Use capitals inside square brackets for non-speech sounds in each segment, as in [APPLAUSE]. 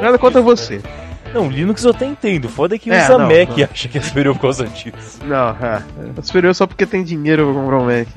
Nada contra você. Não, Linux eu até entendo. Foda é que É, usa não, Mac não. e acha que é superior por causa disso. Não, é. É superior só porque tem dinheiro pra comprar um Mac.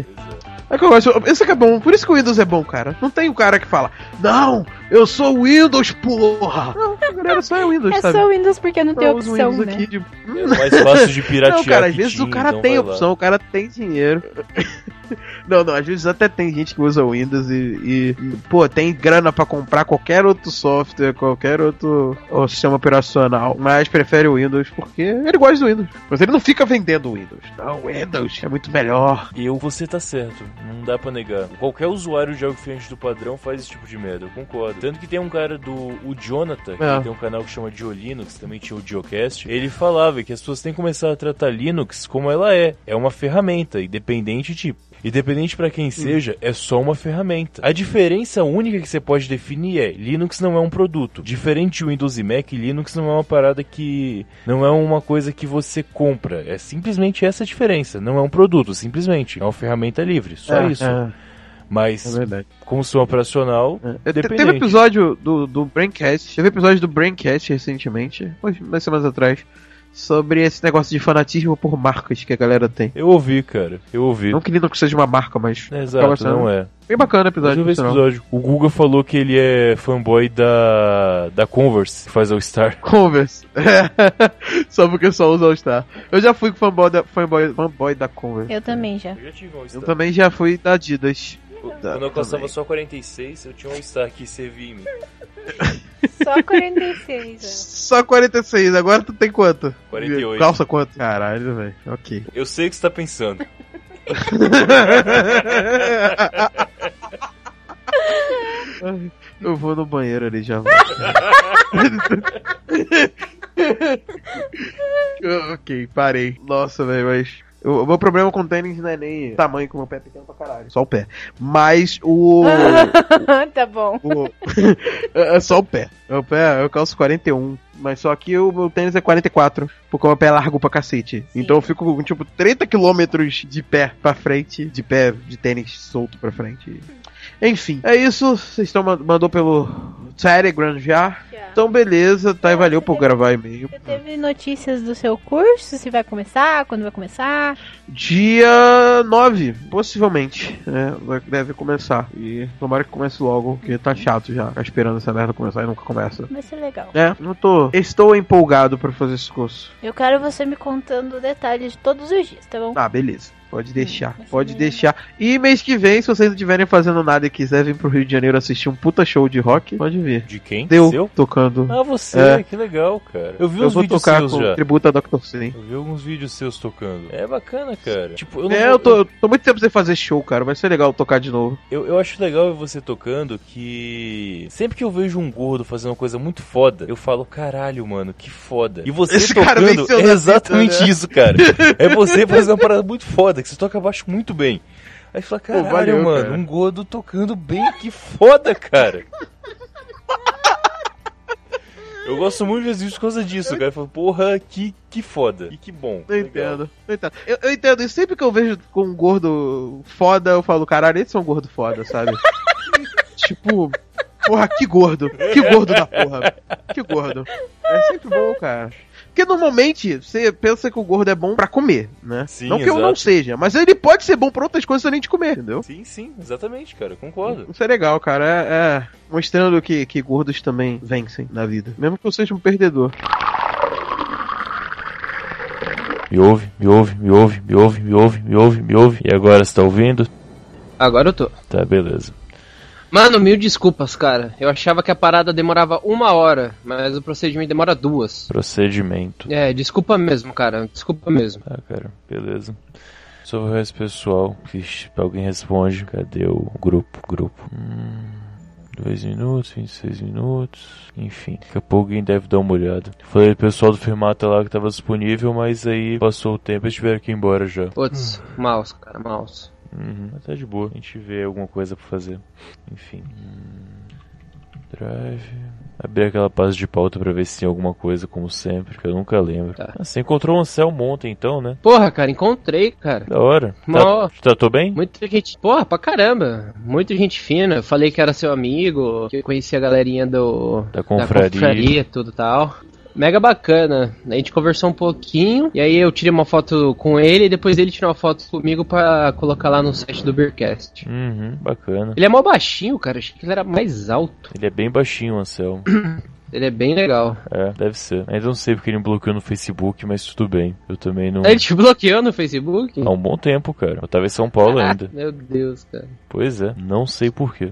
É que eu gosto. Isso que é bom, por isso que o Windows é bom, cara. Não tem o cara que fala, não, eu sou Windows, porra! Não, galera só é Windows, É sabe? só Windows porque não tem Eu uso opção, Windows né? aqui de... É mais fácil de piratear Não, cara, às vezes o tinha, cara então tem lá. opção, o cara tem dinheiro. [LAUGHS] não, não, às vezes até tem gente que usa Windows e, e, pô, tem grana pra comprar qualquer outro software, qualquer outro ó, sistema operacional, mas prefere o Windows porque ele gosta do Windows. Mas ele não fica vendendo o Windows. Não, o Windows é muito melhor. Eu, você tá certo, não dá pra negar. Qualquer usuário de algo diferente do padrão faz esse tipo de merda, eu concordo. Tanto que tem um cara do o Jonathan, que É. tem um canal que chama Dio Linux, também tinha o Diocast, ele falava que as pessoas têm que começar a tratar Linux como ela é. É uma ferramenta, independente de Independente pra quem seja, é só uma ferramenta. A diferença única que você pode definir é: Linux não é um produto. Diferente de Windows e Mac, Linux não é uma parada que. Não é uma coisa que você compra. É simplesmente essa a diferença. Não é um produto, simplesmente. É uma ferramenta livre. Só É, isso. É, Mas, é verdade. como sistema operacional, É, te- Teve episódio do, do Braincast, teve episódio do Braincast recentemente, umas semanas atrás, sobre esse negócio de fanatismo por marcas que a galera tem. eu ouvi, cara. Eu ouvi. Não que Linux seja uma marca, mas É, Exato, sendo não é. bem bacana o Mas episódio. eu vi por esse sinal. episódio. O Guga falou que ele é fanboy da, da Converse, que faz All Star. [LAUGHS] Converse. [LAUGHS] só porque só usa All-Star. Eu já fui fanboy da, fanboy, fanboy da Converse. Eu também já. Eu já Eu também já fui da Adidas. Quando eu calçava também. só 46, eu tinha um Star que servia em mim. Só 46, ó. Só 46, agora tu tem quanto? 48. Calça quanto? Caralho, velho. Ok. Eu sei o que você tá pensando. [LAUGHS] Eu vou no banheiro ali já. [LAUGHS] ok, parei. Nossa, velho, mas. O o meu problema com tênis não é nem tamanho, que o meu pé é pequeno pra caralho. Só o pé. Mas o. [LAUGHS] tá bom. o [LAUGHS] é só o pé. Meu pé, eu calço 41. Mas só que o meu tênis é 44. Porque o meu pé é largo pra cacete. Então eu fico com tipo 30 quilômetros de pé pra frente. De pé de tênis solto pra frente. Enfim, é isso. Vocês estão mandou pelo Telegram já. Já. Então beleza, tá? E valeu por gravar e-mail. Você teve notícias do seu curso? Se vai começar? Quando vai começar? Dia 9, possivelmente. É, vai- deve começar. E tomara que comece logo, porque tá chato já. Ficar esperando essa merda começar e nunca começa. Vai ser legal. É, não tô. Estou empolgado pra fazer esse curso. Eu quero você me contando detalhes de todos os dias, tá bom? Ah, beleza. Pode deixar, ser pode deixar. E mês que vem, se vocês não estiverem fazendo nada e quiserem vir pro Rio de Janeiro assistir um puta show de rock, pode vir. De quem? Deu Seu? tocando. Ah, você, É. que legal, cara. Eu vi Eu uns vou vídeos tocar seus com já. tributo a Dr. Sim. Eu vi alguns vídeos seus tocando. É bacana, cara. Tipo, eu não É, vou- eu tô, eu tô muito tempo sem fazer show, cara. Vai ser legal tocar de novo. Eu, eu acho legal você tocando que sempre que eu vejo um gordo fazendo uma coisa muito foda, eu falo, caralho, mano, que foda. E você Esse cara tocando é exatamente vida, né? isso, cara. É você fazendo uma parada muito foda, que você toca baixo muito bem. Aí fala, caralho, valeu, mano, cara. um gordo tocando bem, que foda, cara. Eu gosto muito de Jesus por causa disso, cara. Eu falo, porra, que, que foda. E que bom. Eu entendo, eu entendo. Eu, eu entendo, e sempre que eu vejo com um gordo foda, eu falo, caralho, eles são gordo foda, sabe? [LAUGHS] tipo, porra, que gordo. Que gordo da porra. Que gordo. É sempre bom, cara. Porque normalmente você pensa que o gordo é bom pra comer, né? Sim, não que eu não exato. seja, mas ele pode ser bom pra outras coisas além de comer, entendeu? Sim, sim, exatamente, cara. eu Concordo. Isso é legal, cara. É, é mostrando que, que gordos também vencem na vida. Mesmo que eu seja um perdedor. Me ouve, me ouve, me ouve, me ouve, me ouve, me ouve, me ouve. E agora, você tá ouvindo? Agora eu tô. Tá, beleza. Mano, mil desculpas, cara. Eu achava que a parada demorava uma hora, mas o procedimento demora duas. Procedimento. É, desculpa mesmo, cara. Desculpa mesmo. Tá, cara, beleza. Sobre o resto pessoal, Vixe, alguém responde. Cadê o grupo? Grupo. Hum, 2 minutos, 26 minutos. Enfim, daqui a pouco alguém deve dar uma olhada. Falei pro pessoal do Firmata lá que tava disponível, mas aí passou o tempo e tiveram que ir embora já. Putz, mouse, cara, mouse. Uhum, mas tá de boa. A gente vê alguma coisa pra fazer. Enfim. Hum, drive. Abrir aquela pasta de pauta pra ver se tem alguma coisa, como sempre, que eu nunca lembro. Tá. Ah, você encontrou o Anselmo ontem, então, né? Porra, cara, encontrei, cara. Da hora. Mó- Tá, tratou bem? Muita gente. Porra, pra caramba. Muita gente fina. Eu falei que era seu amigo, que eu conhecia a galerinha do. Da confraria. e tudo tal. Mega bacana. A gente conversou um pouquinho. E aí eu tirei uma foto com ele e depois ele tirou uma foto comigo pra colocar lá no site do Beercast. Uhum, bacana. Ele é mó baixinho, cara. Achei que ele era mais alto. Ele é bem baixinho, Anselmo. [CLEARS THROAT] Ele é bem legal. É, deve ser. Ainda não sei porque ele me bloqueou no Facebook, mas tudo bem. Eu também não. [LAUGHS] Ele te bloqueou no Facebook? Há um bom tempo, cara. Eu tava em São Paulo ainda. Meu Deus, cara. Pois é, não sei porquê.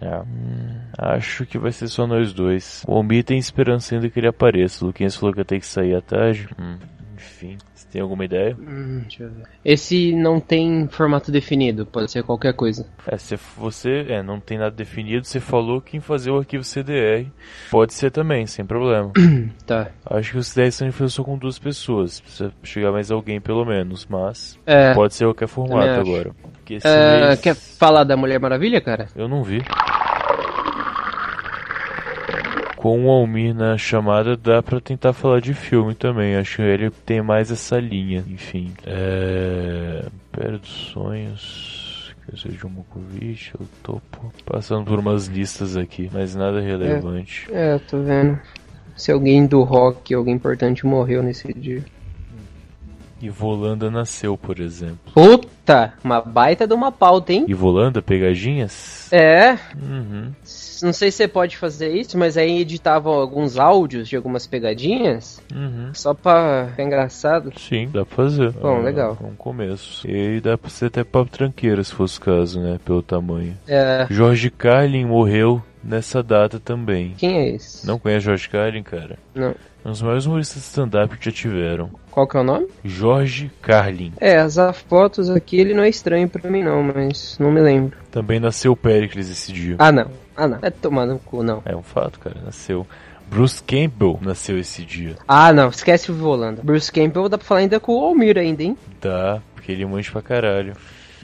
É, hum, acho que vai ser só nós dois. O Almir tem esperança ainda que ele apareça. O Luquinhas falou que eu tenho que sair à tarde. Hum, enfim, tem alguma ideia? Hum, deixa eu ver. Esse não tem formato definido, pode ser qualquer coisa. É, se você é, não tem nada definido, você falou que em fazer o arquivo CDR pode ser também, sem problema. [CLEARS THROAT] Tá. Acho que os 10 são de só com duas pessoas. Precisa chegar mais alguém pelo menos, mas É. pode ser qualquer formato agora. Porque mês Quer falar da Mulher Maravilha, cara? eu não vi. Com o Almir na chamada dá pra tentar falar de filme também. Acho que ele tem mais essa linha. Enfim. É. Pera dos sonhos. Que seja uma Mokovic, eu topo. Passando por umas listas aqui, mas nada relevante. É, eu tô vendo. Se alguém do rock, alguém importante morreu nesse dia. E Volanda nasceu, por exemplo. Puta! Uma baita de uma pauta, hein? E Volanda, pegadinhas? É, Uhum. Não sei se você pode fazer isso, mas aí editava alguns áudios de algumas pegadinhas, Uhum. só pra ficar engraçado. Sim, dá pra fazer. Bom, Ah, legal. É um começo. E aí dá pra ser até papo tranqueira, se fosse o caso, né? Pelo tamanho. É, Jorge Carlin morreu nessa data também. quem é esse? Não conhece Jorge Carlin, cara? Não. É um dos maiores humoristas de stand-up que já tiveram. Qual que é o nome? Jorge Carlin. É, as fotos aqui ele não é estranho pra mim não, mas não me lembro. Também nasceu Pericles esse dia. Ah, não. Ah, não. É tomar no cu, não. É um fato, cara. Nasceu. Bruce Campbell nasceu esse dia. Ah, não. Esquece o Volanda. Bruce Campbell dá pra falar ainda com o Almir ainda, hein? Dá, porque ele manja pra caralho.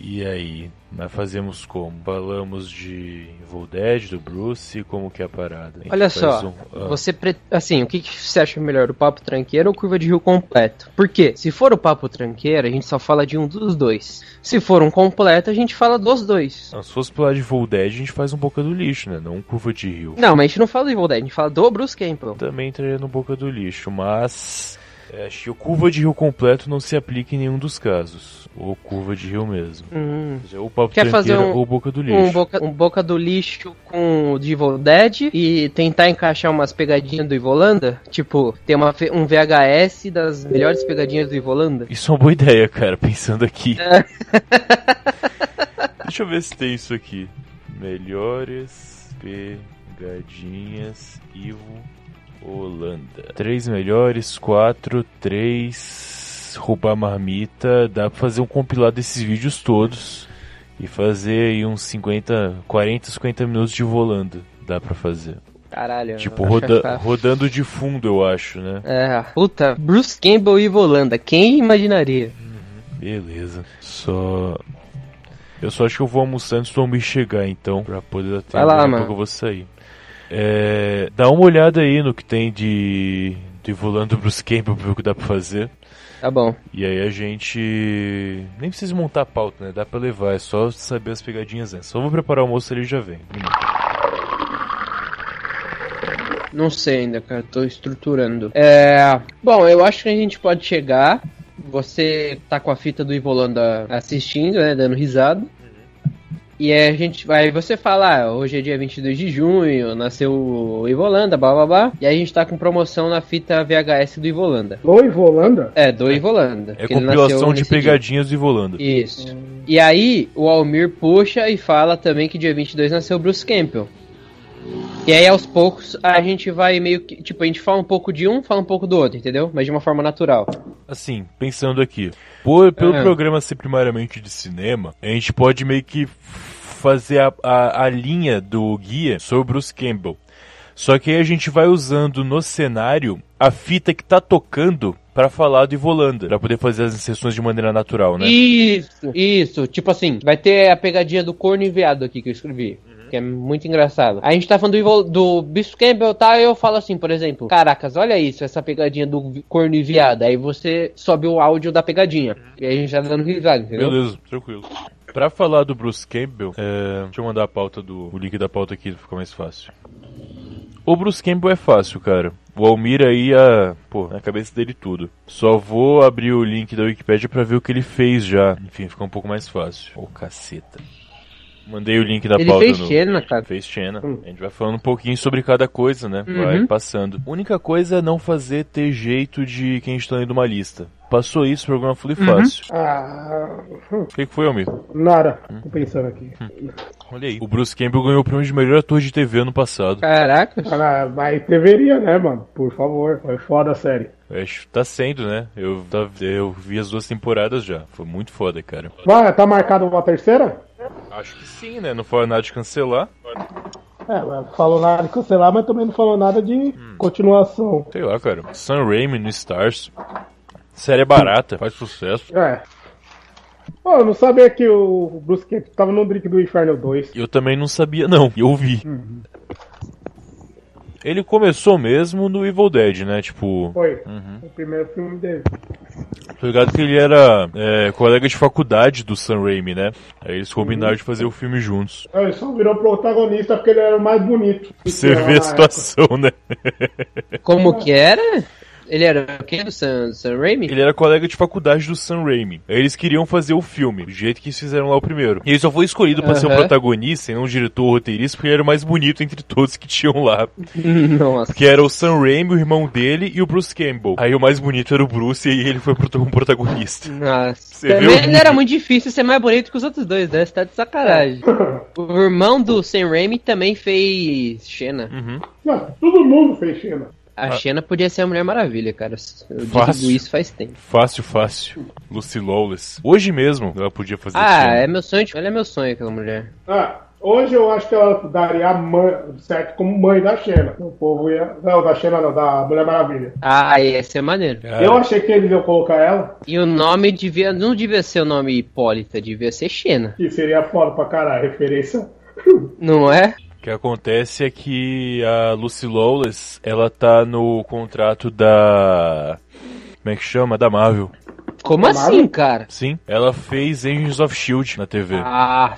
E aí, nós fazemos como? Falamos de Evil Dead, do Bruce, como que é a parada? A Olha só, um- ah, você pre... assim, o que, que você acha melhor, o papo tranqueiro ou curva de rio completo? Porque se for o papo tranqueiro, a gente só fala de um dos dois. Se for um completo, a gente fala dos dois. Não, se fosse falar de Evil Dead, a gente faz um Boca do Lixo, né? Não Curva de Rio. Não, mas a gente não fala de Evil Dead, a gente fala do Bruce Campbell. Também entraria no Boca do Lixo, mas... é, acho que o Curva de Rio completo não se aplica em nenhum dos casos. Ou Curva de Rio mesmo. Hum. Ou seja, Ou Papo Quer fazer um- ou Boca do Lixo. Um boca, um boca do lixo com o de Evil Dead e tentar encaixar umas pegadinhas do Ivolanda? Tipo, ter uma, um VHS das melhores pegadinhas do Ivolanda? Isso é uma boa ideia, cara, pensando aqui. É. [LAUGHS] Deixa eu ver se tem isso aqui. Melhores pegadinhas Ivo Holanda. Três melhores, quatro, três. Roubar marmita. Dá pra fazer um compilado desses vídeos todos. E fazer aí uns 50, 40, 50 minutos de volanda. Dá pra fazer. Caralho. Tipo, roda- rodando de fundo, eu acho, né? É, puta, Bruce Campbell e Volanda, quem imaginaria? Beleza. Só. Eu só acho que eu vou almoçar antes do Almir chegar, então, pra poder dar tempo. Vai lá, mano. eu vou sair. É, dá uma olhada aí no que tem de. de volando Bruce Campbell pra ver o que dá pra fazer. Tá bom. E aí a gente. Nem precisa montar a pauta, né? Dá pra levar, é só saber as pegadinhas antes. Só vou preparar o almoço ali e já vem. Não sei ainda, cara, tô estruturando. É. Bom, eu acho que a gente pode chegar. Você tá com a fita do Ivolanda assistindo, né? Dando risada. E aí a gente vai. Você fala, ah, hoje é dia 22 de junho, nasceu o Ivolanda, blá blá blá. E aí a gente tá com promoção na fita VHS do Ivolanda. Oi, Volanda? É, do Ivolanda. É compilação de nesse dia. pegadinhas do Ivolanda. Isso. E aí, o Almir puxa e fala também que dia 22 nasceu o Bruce Campbell. E aí, aos poucos, a gente vai meio que. Tipo, a gente fala um pouco de um, fala um pouco do outro, entendeu? Mas de uma forma natural. Assim, pensando aqui. Por, pelo É. programa ser primariamente de cinema, a gente pode meio que fazer a, a, a linha do guia sobre Bruce Campbell. Só que aí a gente vai usando no cenário a fita que tá tocando pra falar do Ivolanda. Pra poder fazer as inserções de maneira natural, né? Isso, isso. Tipo assim, vai ter a pegadinha do corno enviado aqui que eu escrevi. que é muito engraçado. A gente tá falando do, Ivo- do Bispo Campbell, tá? Eu falo assim, por exemplo, caracas, olha isso, essa pegadinha do corno e viado. Aí você sobe o áudio da pegadinha. E aí a gente tá dando risada, entendeu? Beleza, tranquilo. Pra falar do Bruce Campbell, é, deixa eu mandar a pauta do o link da pauta aqui pra ficar mais fácil. O Bruce Campbell é fácil, cara. O Almir aí, a, pô, na cabeça dele tudo. Só vou abrir o link da Wikipedia pra ver o que ele fez já. Enfim, fica um pouco mais fácil. Ô, caceta. Mandei o link da Ele pauta fez no... Xena, cara. Fez Xena. A gente vai falando um pouquinho sobre cada coisa, né? Vai Uhum. passando. Única coisa é não fazer ter jeito de quem está lendo uma lista. Passou isso, o programa foi Uhum. fácil. Ah, O que, que foi, Almir? nada. Tô pensando aqui. Olha aí. O Bruce Campbell ganhou o prêmio de melhor ator de TV ano passado. Caraca. Ah, mas deveria, né, mano? Por favor. Foi foda a série. Acho que tá sendo, né? Eu, tá- eu vi as duas temporadas já. Foi muito foda, cara. Vai, tá marcado uma terceira? Acho que sim, né? Não foi nada de cancelar. É, falou nada de cancelar, mas também não falou nada de continuação. Sei lá, cara. Sam Raimi no Stars. Série é barata, faz sucesso. É. Pô, eu não sabia que o Bruce Camp tava no Drink do Inferno 2. Eu também não sabia, não. Eu vi. Ele começou mesmo no Evil Dead, né? Tipo, Foi. O primeiro filme dele. tô ligado que ele era é, colega de faculdade do Sam Raimi, né? Aí eles combinaram de fazer o filme juntos. Ele só virou protagonista porque ele era o mais bonito. Você vê a situação, né? Como que era? Ele era o quê? Do Sam, Sam Raimi? Ele era colega de faculdade do Sam Raimi. Aí eles queriam fazer o filme, do jeito que eles fizeram lá o primeiro. E ele só foi escolhido pra ser o Aham. protagonista e não o diretor ou roteirista, porque ele era o mais bonito entre [LAUGHS] todos que tinham lá. [LAUGHS] Nossa. Que era o Sam Raimi, o irmão dele e o Bruce Campbell. Aí o mais bonito era o Bruce e aí ele foi pro- como protagonista. Nossa. Você o Também era muito difícil ser mais bonito que os outros dois, né? Você tá de sacanagem. [LAUGHS] o irmão do Sam Raimi também fez Xena. Uhum. Não, todo mundo fez Xena. A Xena podia ser a Mulher Maravilha, cara. Eu Fácil. digo isso faz tempo. Fácil, fácil. Lucy Lawless. Hoje mesmo ela podia fazer Ah, filme. é meu sonho. Ela é meu sonho, aquela mulher. Ah, hoje eu acho que ela daria a mãe, certo como mãe da Xena. O povo ia. Não, da Xena não, da Mulher Maravilha. Ah, ia ser maneiro. Cara, Eu achei que eles iam colocar ela, E o nome devia. Não devia ser o nome Hipólita, devia ser Xena. que seria foda pra caralho, referência. Não é? O que acontece é que a Lucy Lawless, ela tá no contrato da... Como é que chama? Da Marvel. Como Tomara. assim, cara? Sim, ela fez Agents of S.H.I.E.L.D. na TV. Ah,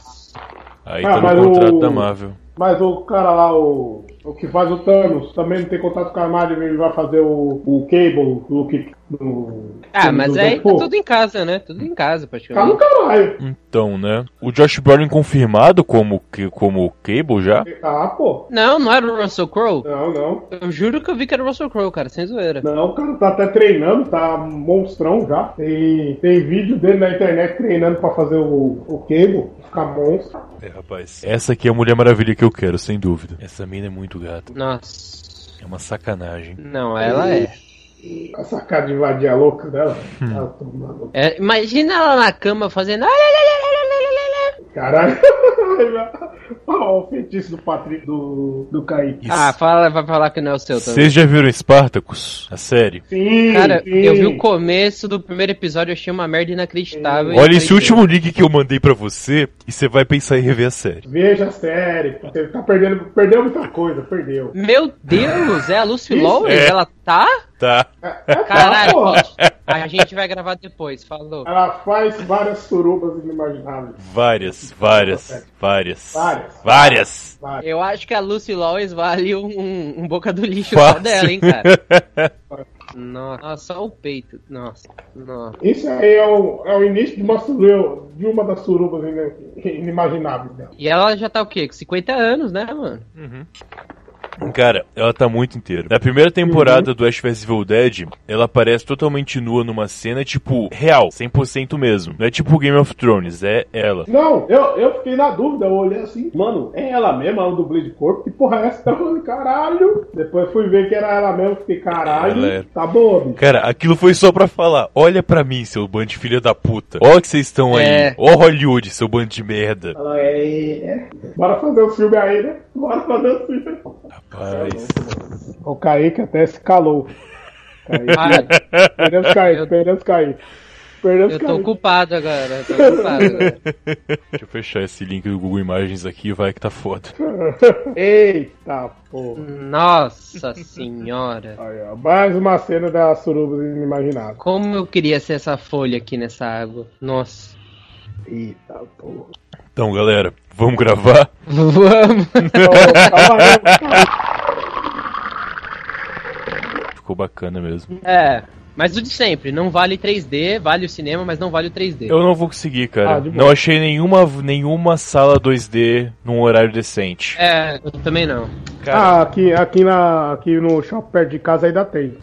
Aí Ah, tá no contrato o- da Marvel. Mas o cara lá, o, o que faz o Thanos, também não tem contato com a Marvel, ele vai fazer o, o Cable, o que. No, ah mas aí tá tudo em casa, né? Tudo em casa, Tá no praticamente. caralho. Então, né? O Josh Brolin confirmado como, que- como Cable já? Ah, pô. Não, não era o Russell Crowe. Não, não. Eu juro que eu vi que era o Russell Crowe, cara, sem zoeira. Não, o cara tá até treinando, tá monstrão já. Tem, tem vídeo dele na internet treinando pra fazer o, o Cable, ficar monstro. É, rapaz. Essa aqui é a Mulher Maravilha que eu quero, sem dúvida. Essa mina é muito gata. Nossa. É uma sacanagem. Não, ela é. Essa cara de vadia louca dela. Hum. Ela tomando- É, imagina ela na cama fazendo. Caralho. [LAUGHS] Olha o feitiço do Patrick do, do Kaique. Isso. Ah, fala, vai falar que não é o seu também. Vocês já viram Spartacus? A série? Sim, Cara, sim. eu vi o começo do primeiro episódio, eu achei uma merda inacreditável. Olha esse último link que eu mandei pra você e você vai pensar em rever a série. Veja a série. Você tá perdendo. Perdeu muita coisa, perdeu. Meu Deus, é a Lucy Lawless? é. Ela tá? Tá. Caralho, a gente vai gravar depois, falou. Ela faz várias surubas inimagináveis. Várias, várias, várias. Várias. Várias. Eu acho que a Lucy Lawless vale um, um- boca do lixo só dela, hein, cara. [LAUGHS] Nossa, só o peito. Nossa, nossa. Isso aí é o, é o início de uma, suru- de uma das surubas inimagináveis dela. E ela já tá o quê? Com 50 anos, né, mano? Cara, ela tá muito inteira. Na primeira temporada do Ash vs Evil Dead, ela aparece totalmente nua numa cena, tipo, real, 100% mesmo. Não é tipo Game of Thrones, é ela. Não, eu, eu fiquei na dúvida, eu olhei assim, mano, é ela mesma, o dublê de corpo? Que porra é essa? Eu falei, caralho. Depois fui ver que era ela mesma, fiquei, caralho, Ela é. tá boa, bicho. Cara, aquilo foi só pra falar, olha pra mim, seu bando de filha da puta. Ó que vocês estão aí. É. Ó Hollywood, seu bando de merda. Ela é, é. Bora fazer o filme aí, né? Bora fazer o filme. Rapaz. O Kaique até se calou. Kaique, Ah, perdemos Kaique, perdemos Kaique. Perdeu os Eu tô agora, eu tô ocupado agora. Deixa eu fechar esse link do Google Imagens aqui e vai que tá foda. [LAUGHS] Eita porra. Nossa senhora. Aí, ó, mais uma cena da suruba inimaginável. Como eu queria ser essa folha aqui nessa água. Nossa. Eita porra. Então, galera, vamos gravar? [LAUGHS] Vamos. Ficou bacana mesmo. É. Mas o de sempre, não vale 3D, vale o cinema, mas não vale o 3D. Eu não vou conseguir, cara. Ah, não achei nenhuma, nenhuma sala 2D num horário decente. É, eu também não. Cara, Ah, aqui, aqui, na, aqui no shopping perto de casa ainda tem.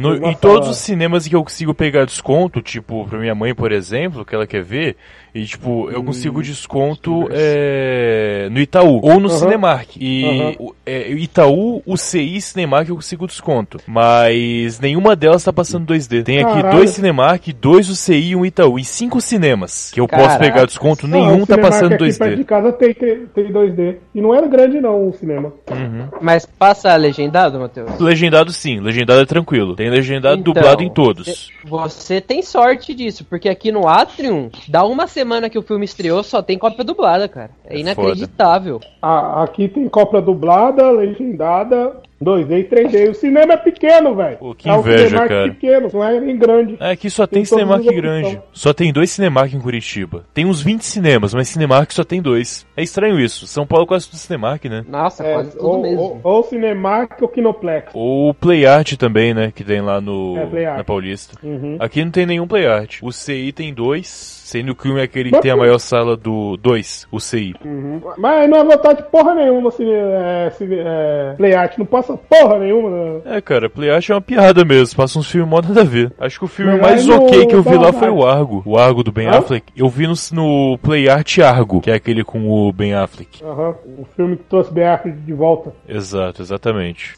No- em todos os cinemas que eu consigo pegar desconto, tipo, pra minha mãe, por exemplo, que ela quer ver, e tipo, Hum, eu consigo desconto é, no Itaú ou no Aham. Cinemark. E o é, Itaú, o CI e Cinemark eu consigo desconto. Mas nenhuma delas tá passando 2D. Tem aqui Caralho. dois Cinemark, dois o CI e um Itaú. E cinco cinemas que eu posso pegar desconto, Ah, nenhum tá passando aqui perto de 2D. casa tem, tem, tem 2D. E não era grande não o cinema. Uhum. Mas passa legendado, Matheus? Legendado sim, legendado é tranquilo. Tem legendado Então, dublado em todos. Você tem sorte disso, porque aqui no Atrium, dá uma semana que o filme estreou, só tem cópia dublada, cara. É, É inacreditável. Ah, aqui tem cópia dublada, legendada, 2D e 3D. O cinema é pequeno, velho. Pô, que é um inveja, Cinemark cara. pequeno, não é nem grande. É, aqui só tem, Tem Cinemark grande. Só tem dois Cinemark em Curitiba. Tem uns 20 cinemas, mas Cinemark só tem dois. É estranho isso. São Paulo é quase tudo Cinemark, né? Nossa, É, quase tudo ou, mesmo. ou, ou Cinemark ou Kinoplex. Ou Play Art também, né? Que tem lá no É, Play Art. na Paulista. Uhum. Aqui não tem nenhum Play Art. O CI tem dois, sendo que um é aquele que tem a maior sala do dois, o CI. Uhum. Mas não é vontade de porra nenhuma se, é, se, é, Play Art. Não passa porra nenhuma. Né? É, cara, Play Art é uma piada mesmo. Passa uns filmes mó nada a ver. Acho que o filme Mas mais no- ok que eu vi lá foi o. Argo. O Argo do Ben Hã? Affleck. Eu vi no, no Play Art Argo, que é aquele com o Ben Affleck. Aham. O filme que trouxe BR de volta. Exato, exatamente.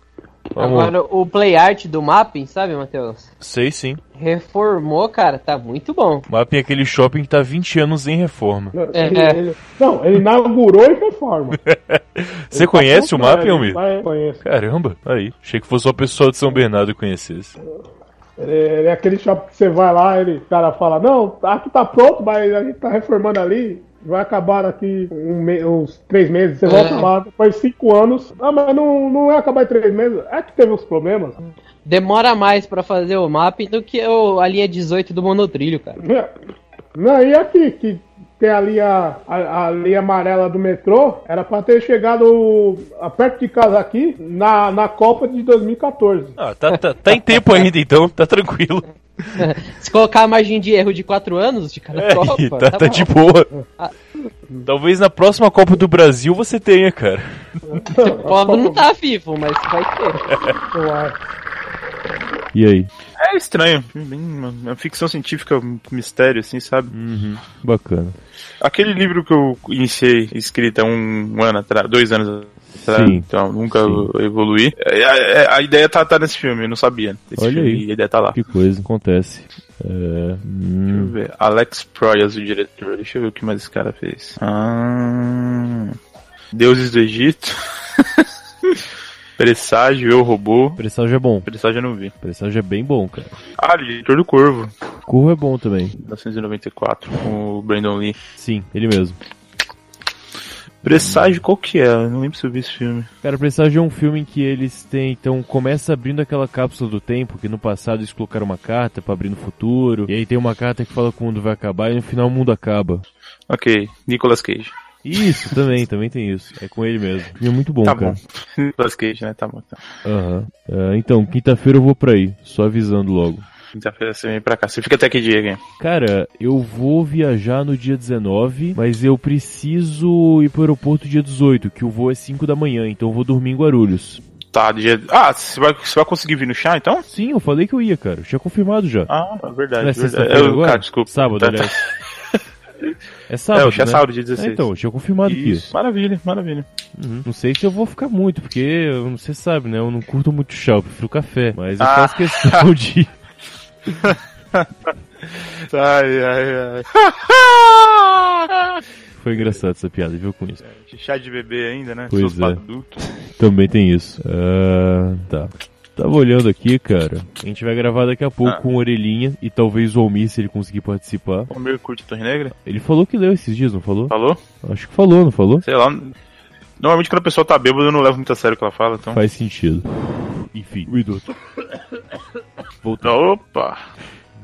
Vamos. Agora, o play art do Mapping, sabe, Matheus? Sei sim. Reformou, cara, tá muito bom. Mapping é aquele shopping que tá 20 anos em reforma. É, Ele- é. ele- não, ele inaugurou e reforma. [LAUGHS] Você conhece o Mapping, Almir? Conheço. Caramba, aí. Achei que fosse uma pessoa de São Bernardo que conhecesse. Ele, ele é aquele shopping que você vai lá, ele, o cara fala, não, aqui tá pronto, mas a gente tá reformando ali. Vai acabar daqui um me- uns três meses, você É. volta lá, depois de cinco anos. Ah, mas não, não vai acabar em três meses. É que teve uns problemas. Demora mais pra fazer o Mapping do que o, a linha 18 do monotrilho, cara. Não, e aqui, que tem a linha, a, a linha amarela do metrô, era pra ter chegado a perto de casa aqui na, na Copa de 2014. Ah, tá, tá, tá em tempo ainda então, tá tranquilo. [LAUGHS] Se colocar a margem de erro de 4 anos de cada É, Copa, tá, tá bom. de boa. Ah. Talvez na próxima Copa do Brasil você tenha, cara. [LAUGHS] Pô, não tá vivo, mas vai ter. Eu [LAUGHS] acho. E aí? É estranho. Bem, uma, ficção científica, um mistério, assim, sabe? Uhum, bacana. Aquele livro que eu iniciei, escrito há um ano atrás, dois anos atrás, Sim. então nunca Sim. evoluí. É, é, a ideia tá, tá nesse filme, eu não sabia. Desse Olha filme, aí. A ideia tá lá. Que coisa acontece. É, Deixa eu hum, ver. Alex Proyas, o diretor. Deixa eu ver o que mais esse cara fez. Ah, Deuses do Egito. [LAUGHS] Presságio, Eu Robô. presságio é bom. Presságio eu não vi. Presságio é bem bom, cara. Ah, diretor do Corvo. Curvo é bom também. 1994, com o Brandon Lee. Sim, ele mesmo. Presságio, qual que é? Eu não lembro se eu vi esse filme. Cara, Presságio é um filme em que eles têm. Então, começa abrindo aquela cápsula do tempo, que no passado eles colocaram uma carta pra abrir no futuro. E aí tem uma carta que fala que o mundo vai acabar e no final o mundo acaba. Ok, Nicolas Cage. Isso, também, também tem isso. É com ele mesmo. E é muito bom, tá cara. bom. [LAUGHS] Nicolas Cage, né? Tá bom. Então. Aham. Ah, então, quinta-feira eu vou pra aí. Só avisando logo. Quinta-feira você vem pra cá. Você fica até que dia aqui? Cara, eu vou viajar no dia 19, mas eu preciso ir pro aeroporto dia 18, que o voo é 5 da manhã, então eu vou dormir em Guarulhos. Tá, dia. Ah, você vai, você vai conseguir vir no chá então? Sim, eu falei que eu ia, cara. Eu tinha confirmado já. Ah, é verdade. Não é verdade. Eu- agora? Cara, desculpa. Sábado, Tá, tá. aliás. [LAUGHS] É É, sábado, o chá é sábado, dia É, 16. então, eu tinha confirmado. Isso. Maravilha, maravilha. Uhum. Não sei se eu vou ficar muito, porque você sabe, né? Eu não curto muito chá, eu prefiro café. Mas eu Ah. faço questão de. Ai, ai, ai. [LAUGHS] Foi engraçado essa piada, viu com isso? Chá de bebê ainda, né? Pois Sou é. Também tem isso. Ah, tá. Tava olhando aqui, cara. A gente vai gravar daqui a pouco Ah. com orelhinha e talvez o Almir, se ele conseguir participar. O meu curte Torre Negra? Ele falou que leu esses dias, não falou? Falou? Acho que falou, não falou? Sei lá. Normalmente quando a pessoa tá bêbada eu não levo muito a sério o que ela fala, então. Faz sentido. Enfim, o idoso. [COUGHS] Voltando. Opa!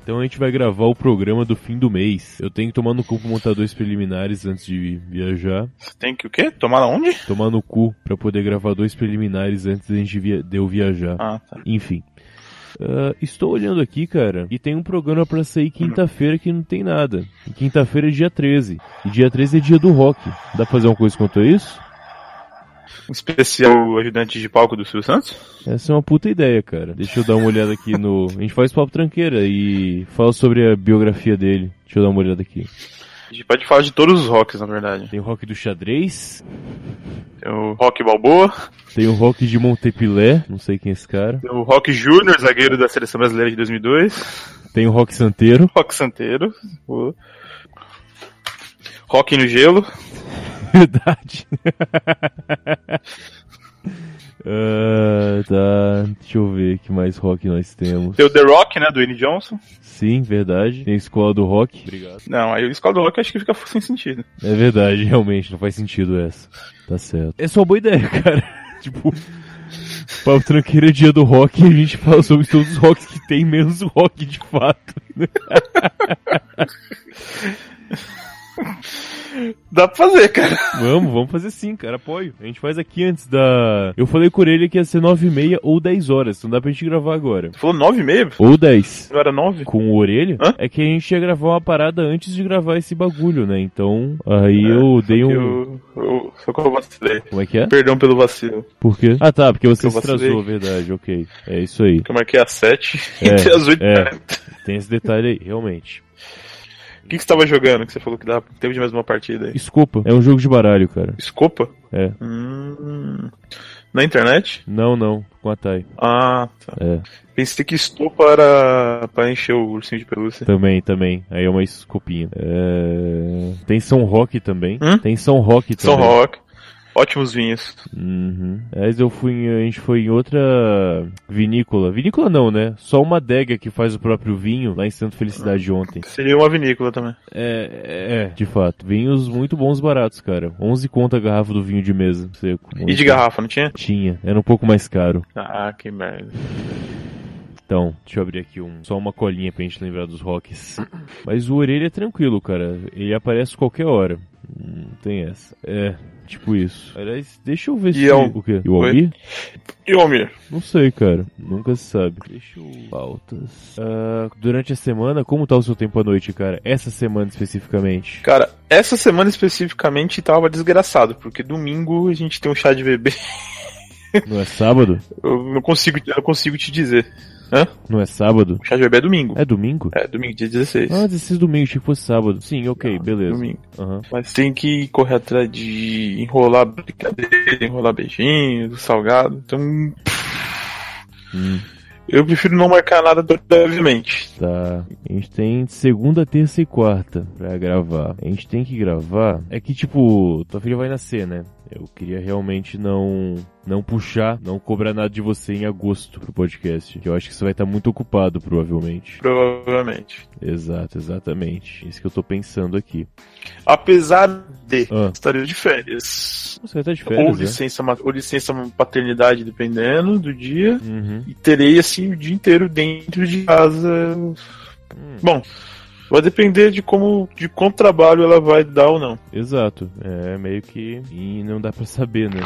Então a gente vai gravar o programa do fim do mês. Eu tenho que tomar no cu pra montar dois preliminares antes de viajar. Você tem que o quê? Tomar onde? Tomar no cu pra poder gravar dois preliminares antes de, a gente via- de eu viajar. Ah, tá. Enfim. Ah, estou olhando aqui, cara, e tem um programa pra sair quinta-feira que não tem nada. E quinta-feira é dia 13. E dia 13 é dia do rock. Dá pra fazer uma coisa quanto a isso? Especial ajudante de palco do Silvio Santos? Essa é uma puta ideia, cara. Deixa eu dar uma olhada aqui no. A gente faz papo tranqueira e fala sobre a biografia dele. Deixa eu dar uma olhada aqui. A gente pode falar de todos os rocks, na verdade. Tem o rock do xadrez, Tem o Rock Balboa, tem o rock de Montepilé, não sei quem é esse cara. tem o Rock Júnior, zagueiro da Seleção Brasileira de 2002, Tem o rock santeiro. Rock Santeiro, o Rock no Gelo, Verdade. [LAUGHS] Ah, tá. Deixa eu ver que mais rock nós temos. tem o The Rock, né, do N. Johnson. Sim, verdade. Tem a escola do rock. Obrigado. Não, aí o Escola do Rock eu acho que fica sem sentido. É verdade, realmente, não faz sentido essa. Tá certo. É só uma boa ideia, [LAUGHS] cara. tipo, Papo Tranqueira é dia do rock e a gente fala sobre todos os rocks que tem, menos o rock de fato. [LAUGHS] [LAUGHS] Dá pra fazer, cara. Vamos, vamos fazer sim, cara, apoio. A gente faz aqui antes da... Eu falei com ele que ia ser 9 e meia ou 10 horas, então dá pra gente gravar agora. Você falou 9 e meia? Ou 10. Não era 9? Com o orelha, Hã? é que a gente ia gravar uma parada antes de gravar esse bagulho, né? Então, aí eu dei um... Eu, eu, só que eu vacilei. Como é que é? Perdão pelo vacilo. Por quê? Ah, tá, porque você Eu se atrasou, verdade, ok. É isso aí. Que eu marquei às 7 É, entre as 8 é. Tem esse detalhe aí, realmente. O que, que você tava jogando que você falou que dá tempo de mais uma partida aí? Escopa. É um jogo de baralho, cara. Escopa? É. Hum, na internet? Não, não. Com a Thay. Ah, tá. É. Pensei que estopa era pra encher o ursinho de pelúcia. Também, também. Aí é uma escopinha. É... Tem São Roque também. Hum? Tem São Roque São também. Ótimos vinhos. Uhum. Mas eu fui em, a gente foi em outra vinícola. Vinícola não, né? Só uma adega que faz o próprio vinho lá em Santo Felicidade ontem. Seria uma vinícola também. É, é, é, de fato. Vinhos muito bons baratos, cara. 11 conta a garrafa do vinho de mesa seco. E de garrafa, não tinha? Tinha. Era um pouco mais caro. Ah, que merda. Então, deixa eu abrir aqui um, só uma colinha pra gente lembrar dos rocks. Mas o orelha é tranquilo, cara. Ele aparece qualquer hora. Não tem essa. É, tipo isso. Aliás, deixa eu ver E se... é um- O quê? O Almir? Não sei, cara. Nunca se sabe. Deixa eu... Pautas. Ah, durante a semana, como tá o seu tempo à noite, cara? Essa semana especificamente. Cara, essa semana especificamente tava desgraçado, porque domingo a gente tem um chá de bebê. Não é sábado? [LAUGHS] Eu não consigo, eu não consigo te dizer. Hã? Não é sábado? O chá de bebê é domingo. É domingo? É, domingo, dia 16. Ah, 16 domingo, achei que fosse sábado. Sim, ok, beleza. Domingo. Aham. Mas tem que correr atrás de enrolar brincadeira, enrolar beijinho, salgado. Então, Hum, eu prefiro não marcar nada brevemente. tá. A gente tem segunda, terça e quarta pra gravar. A gente tem que gravar. É que, tipo, tua filha vai nascer, né? Eu queria realmente não não puxar, não cobrar nada de você em agosto pro podcast. Que eu acho que você vai estar muito ocupado, provavelmente. Provavelmente. Exato, exatamente. Isso que eu tô pensando aqui. Apesar de Ah. estaria de férias. Você vai estar de ou, férias, né? licença, ma- ou licença paternidade, dependendo do dia. Uhum. E terei, assim, o dia inteiro dentro de casa. Hum. Bom, vai depender de como, de quanto trabalho ela vai dar ou não. Exato. É meio que. E não dá pra saber, né?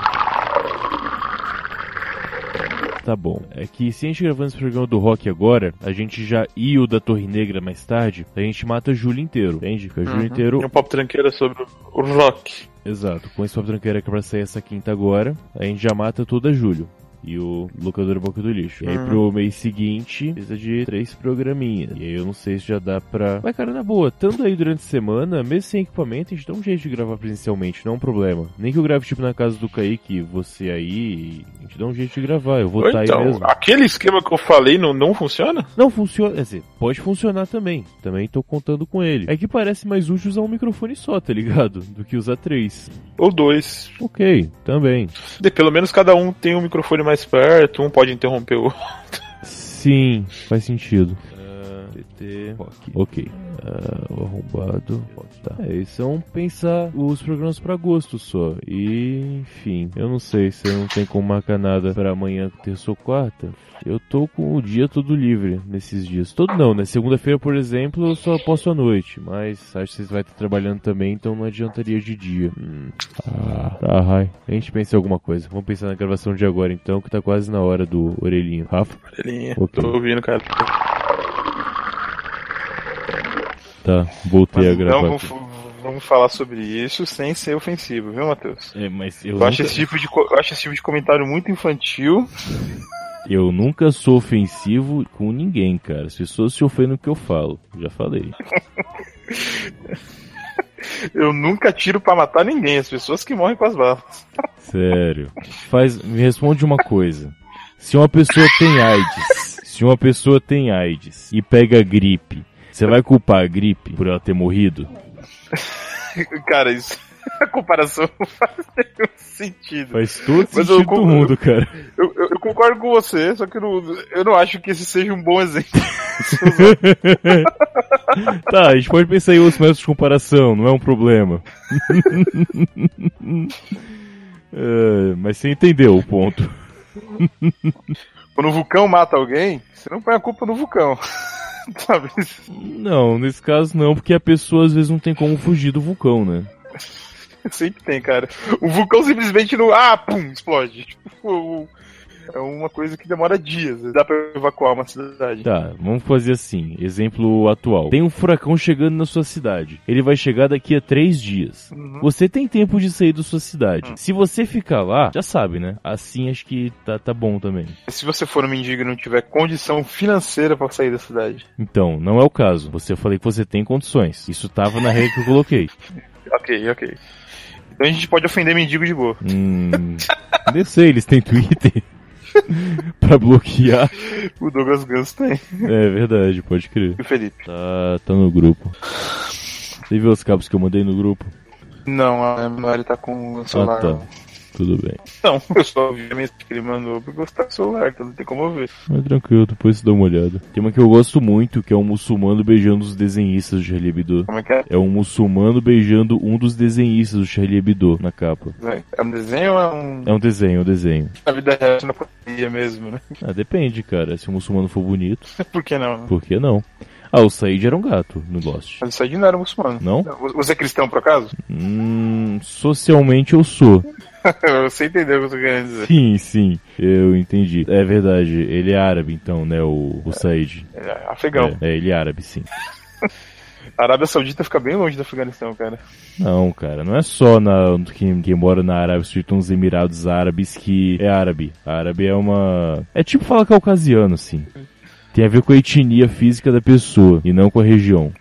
Tá bom. É que se a gente gravando esse programa do rock agora, a gente já e o da Torre Negra mais tarde, a gente mata julho inteiro, entende? Fica julho inteiro. E um papo tranqueira sobre o rock. Exato. Com esse Papo Tranqueira que é pra sair essa quinta agora, a gente já mata toda julho. E o locador Boca do Lixo. E aí Uhum. pro mês seguinte, precisa de três programinhas. E aí eu não sei se já dá pra. Mas cara, na boa, estando aí durante a semana, mesmo sem equipamento, a gente dá um jeito de gravar presencialmente, não é um problema. Nem que eu grave tipo na casa do Kaique, você aí, a gente dá um jeito de gravar. Eu vou Ou estar aí então, mesmo. aquele esquema que eu falei não, não funciona? Não funciona, quer dizer, pode funcionar também. Também tô contando com ele. É que parece mais útil usar um microfone só, tá ligado? [LAUGHS] Do que usar três. Ou dois. Ok, também. De- pelo menos cada um tem um microfone mais mais perto, um pode interromper o [LAUGHS] outro. Sim, faz sentido. TT, ok. Ah, o arrombado. Tá. É, isso são pensar os programas pra agosto só. E, enfim, eu não sei se eu não tenho como marcar nada pra amanhã, terça ou quarta. Eu tô com o dia todo livre nesses dias. Todo não, né? Segunda-feira, por exemplo, eu só posso à noite. Mas acho que vocês vão estar trabalhando também, então não adiantaria de dia. Hum. Ah, tá, Rai. A gente pensa em alguma coisa. Vamos pensar na gravação de agora, então, que tá quase na hora do orelhinho. Rafa? Orelhinha. Ok. Tô ouvindo, cara. Tá, voltei Mas a gravar. então vamos, vamos falar sobre isso sem ser ofensivo, viu, Matheus? É, mas eu, Eu acho, nunca, esse tipo de, eu acho esse tipo de comentário muito infantil. eu nunca sou ofensivo com ninguém, cara. As pessoas se ofendem no que eu falo. Já falei. [LAUGHS] Eu nunca tiro pra matar ninguém, as pessoas que morrem com as balas. [LAUGHS] Sério. Faz, me responde uma coisa. Se uma pessoa tem AIDS, se uma pessoa tem AIDS e pega gripe, você vai culpar a gripe por ela ter morrido? [LAUGHS] Cara, isso. [LAUGHS] A comparação não faz nenhum sentido. Faz todo Mas sentido do mundo, cara. Eu, eu- eu concordo com você, só que eu não, eu não acho que esse seja um bom exemplo. [LAUGHS] Tá, a gente pode pensar em outros métodos de comparação, não é um problema. É, mas você entendeu o ponto. Quando o vulcão mata alguém, você não põe a culpa no vulcão. [LAUGHS] Sabe? Não, nesse caso não, porque a pessoa às vezes não tem como fugir do vulcão, né? Sempre tem, cara. O vulcão simplesmente não. Ah, pum, explode. Tipo, o- é uma coisa que demora dias. Dá pra evacuar uma cidade. Tá, vamos fazer assim. Exemplo atual. Tem um furacão chegando na sua cidade. Ele vai chegar daqui a três dias. Uhum. Você tem tempo de sair da sua cidade. Se você ficar lá, já sabe, né? Assim acho que tá, tá bom também. Se você for um mendigo e não tiver condição financeira pra sair da cidade. Então, não é o caso. Você eu falei que você tem condições. Isso tava na regra que eu coloquei. [LAUGHS] Ok, ok. Então a gente pode ofender mendigo de boa. Hum. [LAUGHS] Nem sei, eles têm Twitter. [LAUGHS] pra bloquear. O Douglas Gans tem. É verdade, pode crer. E o Felipe? Tá, tá no grupo. Você viu os cabos que eu mandei no grupo? Não, a Mari tá com o celular. Ah, tá. Tudo bem. Não, [LAUGHS] eu só vi a mensagem que ele mandou porque eu tá com o celular, então não tem como eu ver. Mas tranquilo, depois você dá uma olhada. Tem uma que eu gosto muito, que é um muçulmano beijando os desenhistas do Charlie Hebdo. Como é que é? É um muçulmano beijando um dos desenhistas do Charlie Hebdo na capa. É um desenho ou é um. É um desenho, é um desenho. Na vida real, isso não poderia mesmo, né? [LAUGHS] Ah, depende, cara. Se o muçulmano for bonito, [LAUGHS] Por que não? né? por que não? Ah, o Said era um gato no Lost. Mas isso aí não era muçulmano. Não? Você é cristão, por acaso? Hum, socialmente eu sou. [LAUGHS] Você entendeu o que eu tô querendo dizer. Sim, sim, eu entendi. É verdade, ele é árabe então, né, o, o Said. É, afegão. É, é, ele é árabe, sim. [LAUGHS] A Arábia Saudita fica bem longe do Afeganistão, cara. Não, cara, não é só na, quem, quem mora na Arábia Saudita, nos Emirados Árabes, que é árabe. Árabe é uma. É tipo falar caucasiano, assim. Tem a ver com a etnia física da pessoa e não com a região.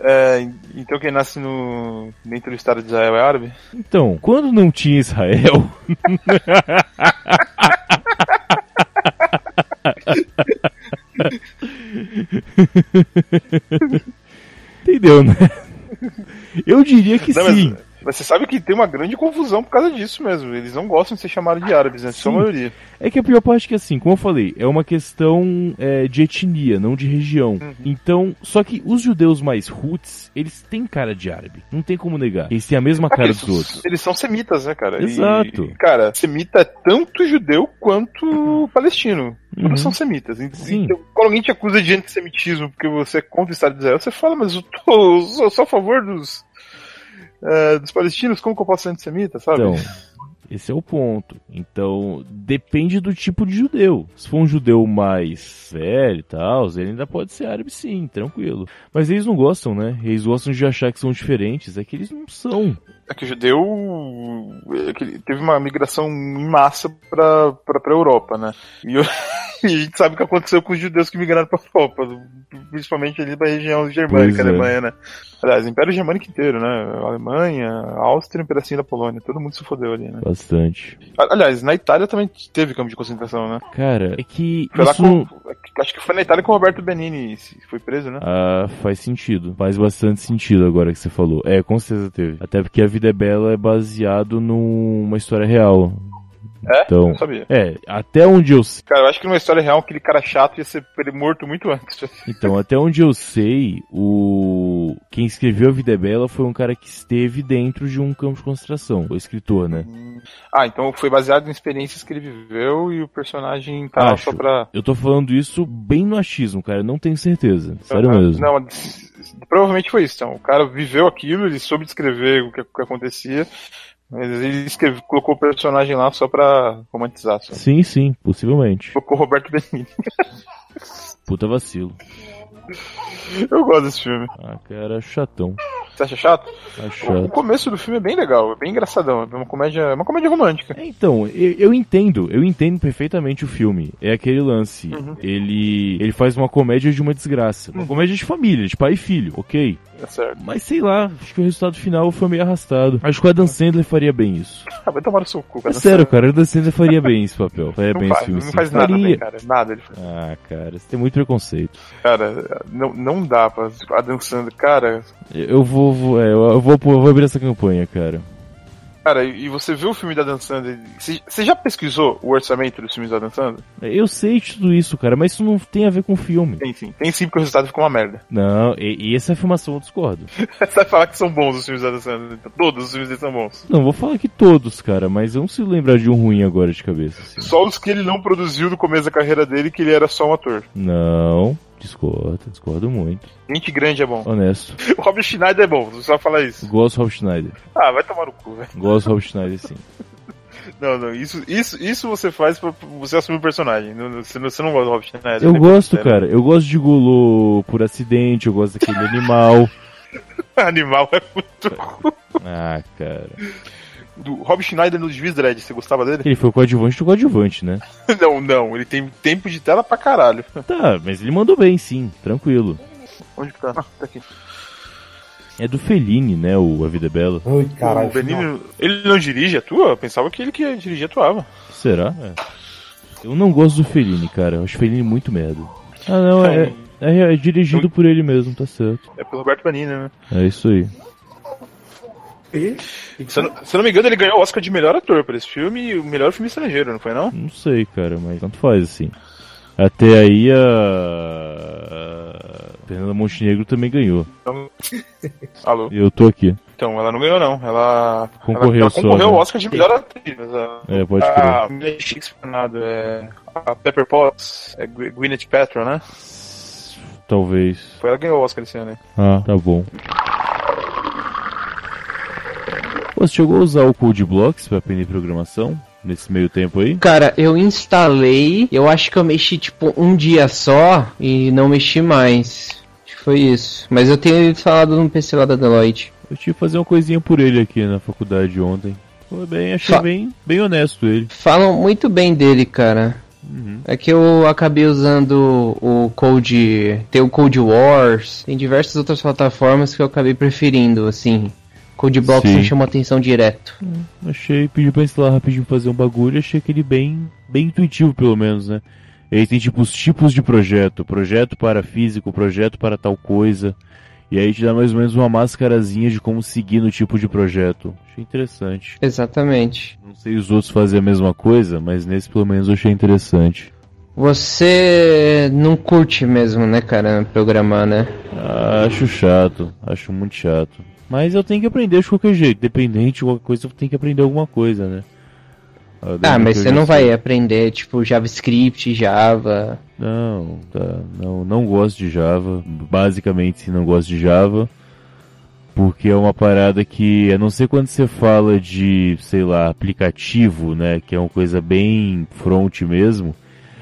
É, então quem nasce no dentro do Estado de Israel é árabe? Então, quando não tinha Israel. [LAUGHS] Entendeu, né? Eu diria que Não, sim. Mas você sabe que tem uma grande confusão por causa disso mesmo. Eles não gostam de ser chamados de árabes, né? Só a maioria. É que a pior parte é que, assim, como eu falei, é uma questão é, de etnia, não de região. Uhum. Então, só que os judeus mais roots, eles têm cara de árabe. Não tem como negar. Eles têm a mesma cara eles, dos outros. eles são semitas, né, cara? E, Exato. cara, semita é tanto judeu quanto palestino. Todos Uhum. são semitas. E-. Então, quando alguém te acusa de antissemitismo porque você é contra o Estado de Israel, você fala, mas eu, tô, eu sou só a favor dos, eh, dos palestinos, como que eu posso ser antissemita, sabe? Então, esse é o ponto. Então, depende do tipo de judeu. Se for um judeu mais velho e tal, ele ainda pode ser árabe sim, tranquilo. Mas eles não gostam, né? Eles gostam de achar que são diferentes. É que eles não são. É que o judeu é que teve uma migração em massa pra, pra, pra Europa, né? E, eu- [LAUGHS] e a gente sabe o que aconteceu com os judeus que migraram pra Europa, principalmente ali pra região germânica, Pois é. Alemanha, né? Aliás, Império Germânico inteiro, né? Alemanha, Áustria um pedacinho da Polônia, todo mundo se fodeu ali, né? Bastante. Aliás, na Itália também teve campo de concentração, né? Cara, é que Foi lá isso... com, acho que foi na Itália com o Roberto Benini foi preso, né? Ah, faz sentido. Faz bastante sentido agora que você falou. É, com certeza teve. Até porque A Vida é Bela é baseado numa história real. É? Então, Não sabia. é, até onde eu sei. Cara, eu acho que numa história real, aquele cara chato ia ser morto muito antes. [LAUGHS] Então, até onde eu sei, o. Quem escreveu A Vida é Bela foi um cara que esteve dentro de um campo de concentração. O escritor, né? Ah, então foi baseado em experiências que ele viveu e o personagem tá Acho. só pra. Eu tô falando isso bem no achismo, cara. Eu não tenho certeza. Sério mesmo. Não, provavelmente foi isso. Então, o cara viveu aquilo, ele soube descrever o que, o que acontecia, mas ele escreve- colocou o personagem lá só pra romantizar. Só. Sim, sim, possivelmente. Colocou o Roberto Benigni. Puta vacilo. Eu gosto desse filme. Ah, cara, chatão. Você acha chato? Tá O chato. começo do filme é bem legal, é bem engraçadão. É uma comédia, é uma comédia romântica. É, Então, eu, eu entendo, eu entendo perfeitamente o filme. É aquele lance. Uhum. Ele ele faz uma comédia de uma desgraça. Uma comédia de família, de pai e filho, ok. É certo. Mas sei lá, acho que o resultado final foi meio arrastado. Acho que o Adam Sandler faria bem isso. [LAUGHS] Ah, vai tomar no seu cu, É cara. sério, cara, o Adam Sandler faria bem esse papel. Faria Não bem faz, esse filme, não sim. faz nada faria. bem, cara. Nada ele faz. Ah, cara, você tem muito preconceito. Cara, não, não dá pra. A dançando. Cara, Eu vou, vou, é, eu vou, eu vou abrir essa campanha, cara. cara, e você viu o filme da dançando? Você você já pesquisou o orçamento dos filmes da dançando? Eu sei de tudo isso, cara, mas isso não tem a ver com o filme. Tem sim. Tem sim, porque o resultado ficou uma merda. [LAUGHS] Não, e, e essa afirmação eu discordo. Você vai falar que são bons os filmes da dançando. Todos os filmes dele são bons. Não, vou falar que todos, cara, mas eu não consigo lembrar de um ruim agora de cabeça. assim. Só os que ele não produziu no começo da carreira dele, que ele era só um ator. Não, discordo, discordo muito. Gente grande é bom. Honesto. [LAUGHS] O Rob Schneider é bom, só falar isso. Gosto do Rob Schneider. Ah, vai tomar no cu, velho. Gosto do Rob Schneider, sim. [LAUGHS] Não, não, isso, isso, isso você faz pra você assumir o personagem. Você não, você não gosta do Rob Schneider. Eu né? gosto, É, cara. Eu gosto de Golô por acidente, eu gosto daquele [LAUGHS] animal. Animal é muito. Ah, cara. Do Rob Schneider no Juiz Dredd, você gostava dele? Ele foi coadjuvante do coadjuvante, né? [LAUGHS] Não, não, ele tem tempo de tela pra caralho. [LAUGHS] Tá, mas ele mandou bem, sim. Tranquilo. Onde que tá? Ah, tá aqui. É do Fellini, né? O A Vida é Bela. Ui, caralho. o Benini, ele não dirige, atua? Eu pensava que ele que dirigia atuava. Será? É. Eu não gosto do Fellini, cara. Eu acho o Fellini muito merda. Ah, não, é, é, é dirigido por ele mesmo, tá certo. É pelo Roberto Benini, né? É isso aí. Se eu, não, se eu não me engano, ele ganhou o Oscar de melhor ator por esse filme e o melhor filme estrangeiro, não foi não? Não sei, cara, mas tanto faz, assim. Até aí a. a Fernanda Montenegro também ganhou. Então... [LAUGHS] Alô? Eu tô aqui. Então, ela não ganhou não. Ela Concorreu ela, ela só, concorreu ao né? Oscar de melhor atriz. A, É, pode a Millie Shakespeare é a Pepper Potts, é Gwy- Gwyneth Paltrow, né? Talvez. Foi ela que ganhou o Oscar esse ano, né? Ah, tá bom. Você chegou a usar o Code Blocks pra aprender programação nesse meio tempo aí? Cara, eu instalei, eu acho que eu mexi tipo um dia só e não mexi mais. Acho que foi isso. Mas eu tenho instalado no PC lá da Deloitte. Eu tive que fazer uma coisinha por ele aqui na faculdade ontem. Foi bem, achei Fa- bem, bem honesto ele. Falam muito bem dele, cara. É que eu acabei usando o Code. Tem o Code Wars, tem diversas outras plataformas que eu acabei preferindo, assim. Code Blocks Sim. não chama atenção direto. Achei, pedi pra instalar rapidinho fazer um bagulho, achei aquele bem, bem intuitivo pelo menos, né? Ele tem tipo os tipos de projeto, projeto para físico, projeto para tal coisa. E aí te dá mais ou menos uma máscarazinha de como seguir no tipo de projeto. Achei interessante. Exatamente. Não sei os outros fazem a mesma coisa, mas nesse pelo menos eu achei interessante. Você não curte mesmo, né, cara, programar, né? Ah, acho chato, acho muito chato. Mas eu tenho que aprender de qualquer jeito, dependente de qualquer coisa, eu tenho que aprender alguma coisa, né? Ah, Ah, mas você não vai aprender, tipo, JavaScript, Java. Não, tá, não, não gosto de Java. Basicamente, não gosto de Java. Porque é uma parada que, a não ser quando você fala de, sei lá, aplicativo, né, que é uma coisa bem front mesmo,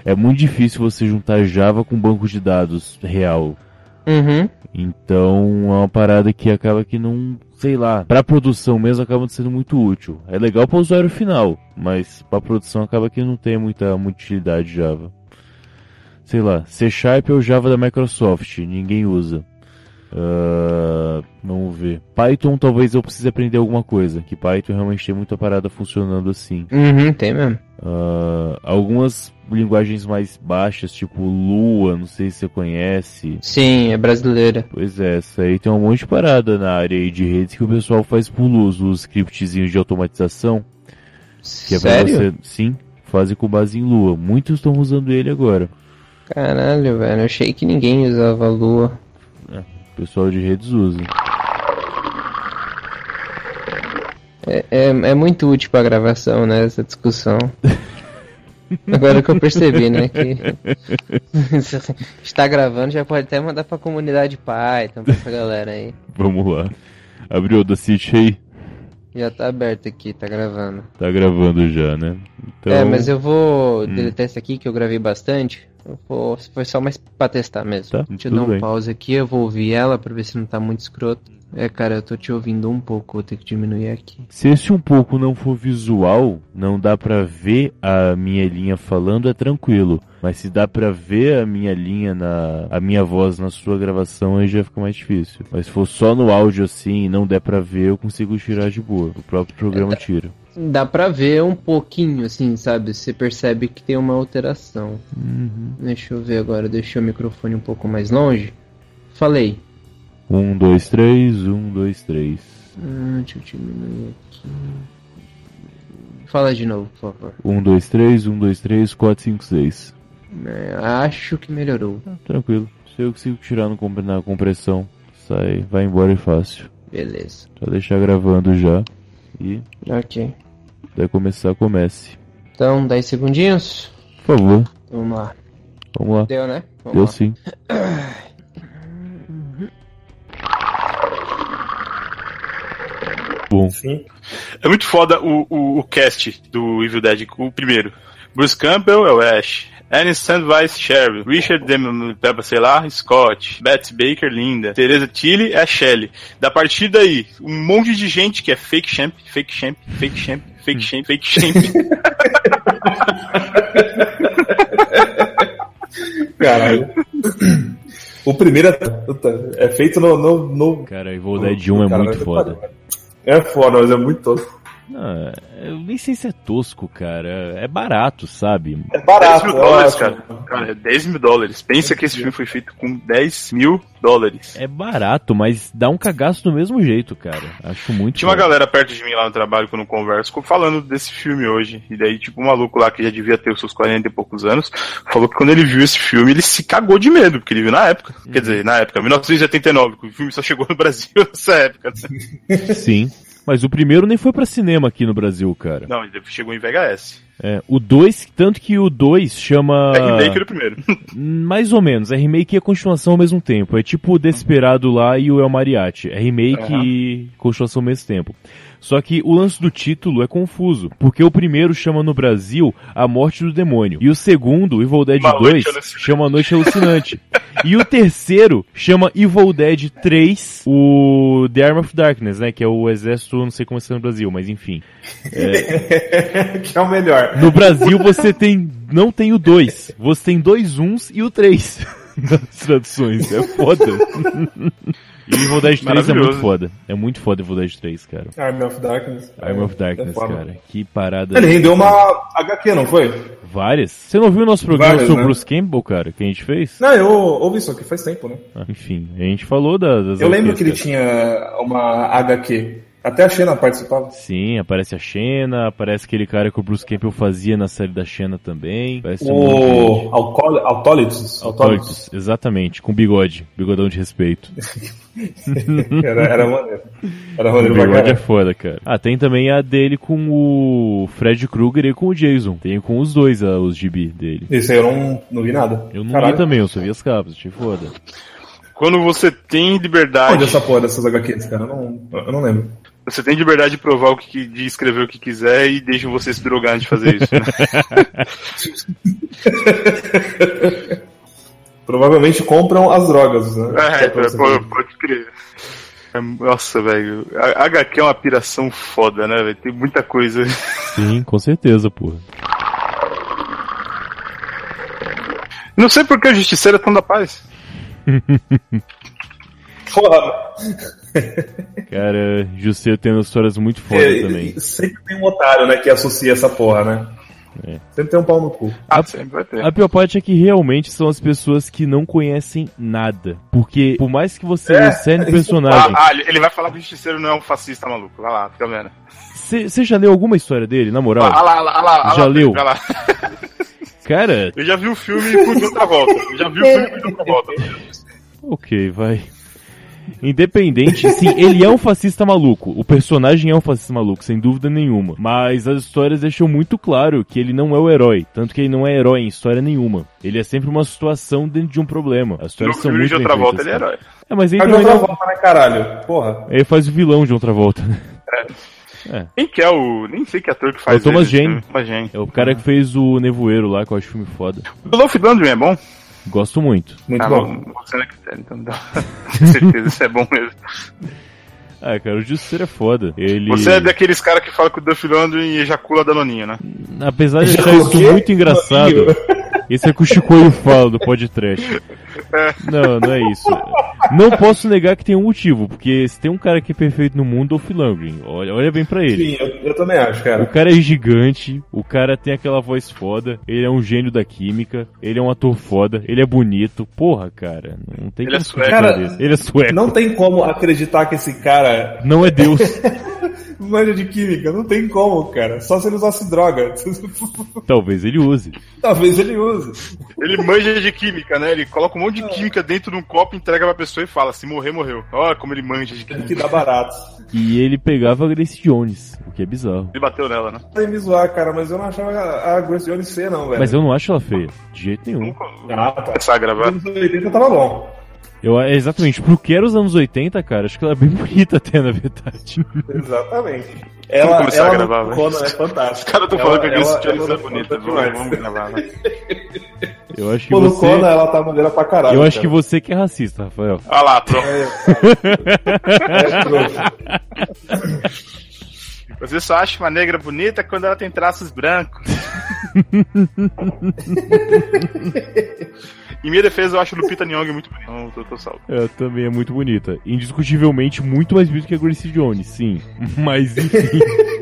é muito difícil você juntar Java com banco de dados real. Uhum. Então, é uma parada que acaba que não, sei lá, pra produção mesmo acaba sendo muito útil. É legal para o usuário final, mas pra produção acaba que não tem muita, muita utilidade Java. Sei lá, C Sharp é o Java da Microsoft, ninguém usa. Ah, vamos ver. Python talvez eu precise aprender alguma coisa, que Python realmente tem muita parada funcionando assim. Uhum, tem mesmo. Ah, algumas linguagens mais baixas, tipo Lua, não sei se você conhece. Sim, é brasileira. Pois é, essa aí tem um monte de parada na área aí de redes que o pessoal faz por luz, os scriptzinhos de automatização. Que é pra Sério? você. Sim, fase com base em lua. Muitos estão usando ele agora. Caralho, velho. Eu achei que ninguém usava lua. O pessoal de redes usa. É, é, é muito útil pra gravação, né? Essa discussão. [LAUGHS] Agora que eu percebi, né? Que [LAUGHS] está gravando, já pode até mandar pra comunidade Python, pra essa galera aí. Vamos lá. Abriu o Audacity aí. Já tá aberto aqui, tá gravando. Tá gravando já, né? Então, É, mas eu vou Hum. deletar esse aqui que eu gravei bastante. Eu vou, foi só mais pra testar mesmo. Tá, Deixa eu dar um bem. pause aqui, eu vou ouvir ela pra ver se não tá muito escroto. É, cara, eu tô te ouvindo um pouco, vou ter que diminuir aqui. Se esse um pouco não for visual, não dá pra ver a minha linha falando, é tranquilo. Mas se dá pra ver a minha linha na a minha voz na sua gravação, aí já fica mais difícil. Mas se for só no áudio assim e não der pra ver, eu consigo tirar de boa. O próprio programa tira. Dá pra ver um pouquinho, assim, sabe? Você percebe que tem uma alteração. Uhum. Deixa eu ver agora, deixei o microfone um pouco mais longe. Falei. Um, dois, três, um, dois, três. Ah, deixa eu diminuir aqui. Fala de novo, por favor. Um, dois, três, um, dois, três, quatro, cinco, seis. É, acho que melhorou. Tranquilo. Se eu consigo tirar no, na compressão, sai, vai embora e fácil. Beleza. Só deixar gravando já. E Ok. daí começar, comece. Então, 10 segundinhos. Por favor, Vamos lá. vamos lá. Deu, né? Vamos Deu lá. sim. [CLEARS THROAT] É muito foda o, o, o cast do Evil Dead, o primeiro. Bruce Campbell é o Ash. Annie Sandweiss Sherry, Richard Demon, sei lá, Scott, Betsy Baker, Linda, Teresa Tilly é a Shelley. Da partir daí, um monte de gente que é fake champ, fake champ, fake champ, fake champ, fake champ. [LAUGHS] Caralho. O primeiro é, é feito no. no, no cara, Evil Dead 1 é muito foda. É foda, mas é muito tosco. Não, eu nem sei se é tosco, cara. É barato, sabe? É 10 barato, mil eu dólares, cara. Cara, é 10 mil dólares. Pensa que esse filme foi feito com 10 mil dólares. É barato, mas dá um cagaço do mesmo jeito, cara. Acho muito Tinha uma foda. galera perto de mim lá no trabalho quando eu converso, ficou falando desse filme hoje. E daí, tipo, um maluco lá que já devia ter os seus 40 e poucos anos, falou que quando ele viu esse filme, ele se cagou de medo, porque ele viu na época. Quer dizer, na época, 1979, que o filme só chegou no Brasil [LAUGHS] nessa época. né? Sim. Mas o primeiro nem foi pra cinema aqui no Brasil, cara. Não, ele chegou em VHS. É, o 2, tanto que o 2 chama. É remake do primeiro. [LAUGHS] Mais ou menos, é remake e a continuação ao mesmo tempo. É tipo o Desperado lá e o El Mariachi. É remake Aham. e continuação ao mesmo tempo. Só que o lance do título é confuso, porque o primeiro chama no Brasil A Morte do Demônio, e o segundo, Evil Dead Uma 2, Noite Alucinante. chama A Noite Alucinante. [LAUGHS] e o terceiro chama Evil Dead 3, o The Arm of Darkness, né, que é o exército, não sei como é no Brasil, mas enfim. [LAUGHS] que é o melhor. No Brasil você tem. Não tem o 2. Você tem dois uns e o 3 [LAUGHS] nas traduções. É foda. E Evil Dead 3 é muito foda. É muito foda o Evil Dead 3, cara. Army of Darkness. Arm of É Darkness, foda. cara. Que parada. Ele rendeu uma HQ, não foi? Várias. Você não viu o nosso programa Várias, sobre né? Bruce Campbell, cara, que a gente fez? Não, eu ouvi isso aqui faz tempo, né? Ah, enfim, a gente falou da- das Eu lembro HQs, que ele cara. tinha uma HQ. Até a Xena participava. Sim, aparece a Xena, aparece aquele cara que o Bruce Campbell fazia na série da Xena também. Aparece um. O Alcol- Autólitos. Exatamente, com bigode, bigodão de respeito. [LAUGHS] Era, era maneiro. Era O maneiro pra bigode é caralho. foda, cara. Ah, tem também a dele com o Fred Krueger e com o Jason. Tem com os dois ah, os gibi dele. Isso aí eu não, não vi nada. Eu não Caralho. li também, eu só vi as capas, achei foda. Quando você tem liberdade, Onde é essa porra dessas HQs, cara? Eu não, eu não lembro. Você tem liberdade de provar o que, de escrever o que quiser e deixam você se drogar de fazer isso. né? [LAUGHS] Provavelmente compram as drogas, né? É, pô- ver. pode crer. É, Nossa, velho. A HQ é uma piração foda, né, velho? Tem muita coisa. Sim, com certeza, porra. Não sei por que a justiceira é tão da paz. [LAUGHS] [LAUGHS] Porra, Cara, Justiceiro tem histórias muito fodas é, também. sempre tem um otário, né, que associa essa porra, né? É. Sempre tem um pau no cu. Ah, sempre vai ter. A pior parte é que realmente são as pessoas que não conhecem nada. Porque, por mais que você É, isso- personagem, Ah, ah, ele vai falar que o justiceiro não é um fascista maluco. Vai lá, fica vendo. você já leu alguma história dele, na moral? Ah lá, lá, lá, Já lá, leu? Lá. Cara, Eu já vi o filme com outra volta. Eu já vi o filme com outra volta. ok, vai. Independente, sim, ele é um fascista maluco. O personagem é um fascista maluco, sem dúvida nenhuma. Mas as histórias deixam muito claro que ele não é o herói. Tanto que ele não é herói em história nenhuma. Ele é sempre uma situação dentro de um problema. As No histórias são filme muito de outra volta ele é herói. É, mas ele, também outra não- volta, né, caralho? Porra. ele faz o vilão de outra volta, né? Quem que é o. Nem sei que ator que É faz o Jane. né? Thomas Jane. É o cara que fez o Nevoeiro lá, que eu acho filme foda. O Dolph Lundgren é bom? Gosto muito. Muito ah, bom. bom. Você não é critério, então não dá. [LAUGHS] Com certeza, isso é bom mesmo. Ah, cara, o Justiceiro é foda. Ele. Você é daqueles caras que fala que o Duff Lundgren ejacula danoninho, né? Apesar de achar isso muito engraçado, esse é que o Chicoio fala do podcast. Não, não é isso. Não posso negar que tem um motivo, porque se tem um cara que é perfeito no mundo, é o Phil Lundgren. Olha, olha bem pra ele. Sim, eu, eu também acho, O cara. cara é gigante, o cara tem aquela voz foda, ele é um gênio da química, ele é um ator foda, ele é bonito. Porra, cara, não tem Ele é como sueco. criticar Cara. Ele é sueco. Não tem como acreditar que esse cara Não é Deus. [LAUGHS] manja de química. Não tem como, cara. Só se ele usasse droga. [LAUGHS] Talvez ele use. Talvez ele use. Ele manja de química, né? Ele coloca um monte de química dentro de um copo, entrega pra pessoa e fala: se morrer, morreu. Olha como ele manja de Tem química. que dar barato. E ele pegava a Grace Jones, o que é bizarro. Ele bateu nela, né? Tem me zoar, cara, mas eu não achava a Grace Jones feia, não, velho. Mas eu não acho ela feia, de jeito nenhum. Nunca Ah, tá. começar a gravar. Nos anos 80 tava bom. Eu, é, exatamente, pro que era os anos 80, cara, acho que ela é bem [LAUGHS] bonita até, na verdade. Exatamente. Ela, começar a ela gravar, no velho. Conan é fantástica. Os caras tão Ela- falando que a Grace Jones é bonita. fantástica demais. Vamos gravar, né? [LAUGHS] Eu acho que Pô, você. Conan ela tá maneira pra caralho. Eu acho que cara. você que é racista, Rafael. Olha lá, pronto. [LAUGHS] É trouxa. Você só acha uma negra bonita quando ela tem traços brancos. Em minha defesa, eu acho Lupita Nyong'o muito bonita. Não, tô, tô salvo. Ela também é muito bonita. Indiscutivelmente muito mais bonita que a Grace Jones, sim. [LAUGHS] Mas enfim. [LAUGHS]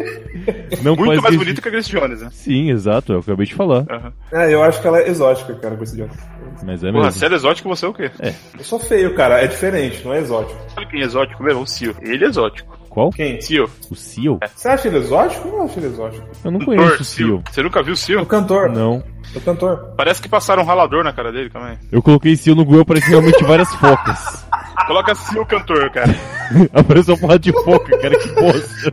Não Muito mais isso- bonita que a Grace Jones, né? Sim, exato, é o que eu acabei de falar. Aham. É, eu acho que ela é exótica, cara, esse Jones. Mas é Porra, mesmo. se ela é exótico, você é o quê? Eu sou feio, cara. É diferente, não é exótico. Sabe quem é exótico mesmo? O Cio. Ele é exótico. Qual? Quem? Cio. O Seal? Você acha ele exótico? Eu não acho ele exótico. Eu não conheço Cantor, o Seal. Você nunca viu o Cio? O cantor. Não. O cantor. Parece que passaram um ralador na cara dele também. Eu coloquei Seal no Google, apareceu realmente várias focas. [LAUGHS] Coloca Cio cantor, cara. [LAUGHS] Apareceu uma porra de foca, cara, que bosta.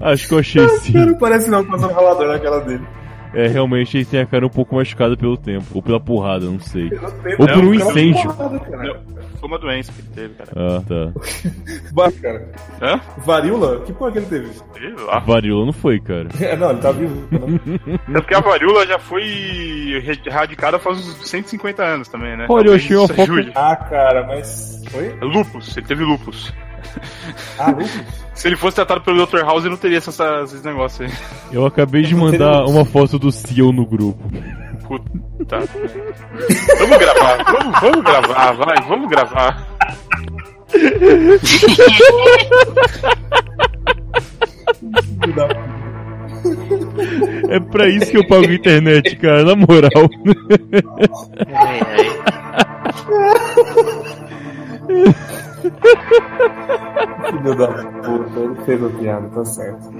Acho que eu achei sim. Não parece não, passando ralador na cara dele. É, realmente ele tem a cara um pouco machucada pelo tempo. Ou pela porrada, não sei. Ou por um É, cara, incêndio. porrada. Foi uma doença que ele teve, cara. Ah, tá. [LAUGHS] Bah, cara. Hã? Varíola? Que porra que ele teve? A varíola não foi, cara. [LAUGHS] É, não, ele tá vivo. Não. É porque a varíola já foi erradicada faz uns 150 anos também, né? Olha, eu achei uma ajude. Ah, cara, mas. Oi? É Lupus, ele teve lupus. Ah? Se ele fosse tratado pelo Dr. House, ele não teria essas- esses negócios aí. Eu acabei de mandar uma foto do Seal no grupo. Puta. vamos gravar, vamos, vamos gravar, vai, vamos gravar. É pra isso que eu pago a internet, cara, na moral. Filho da puta, ele fez a piada, tá certo.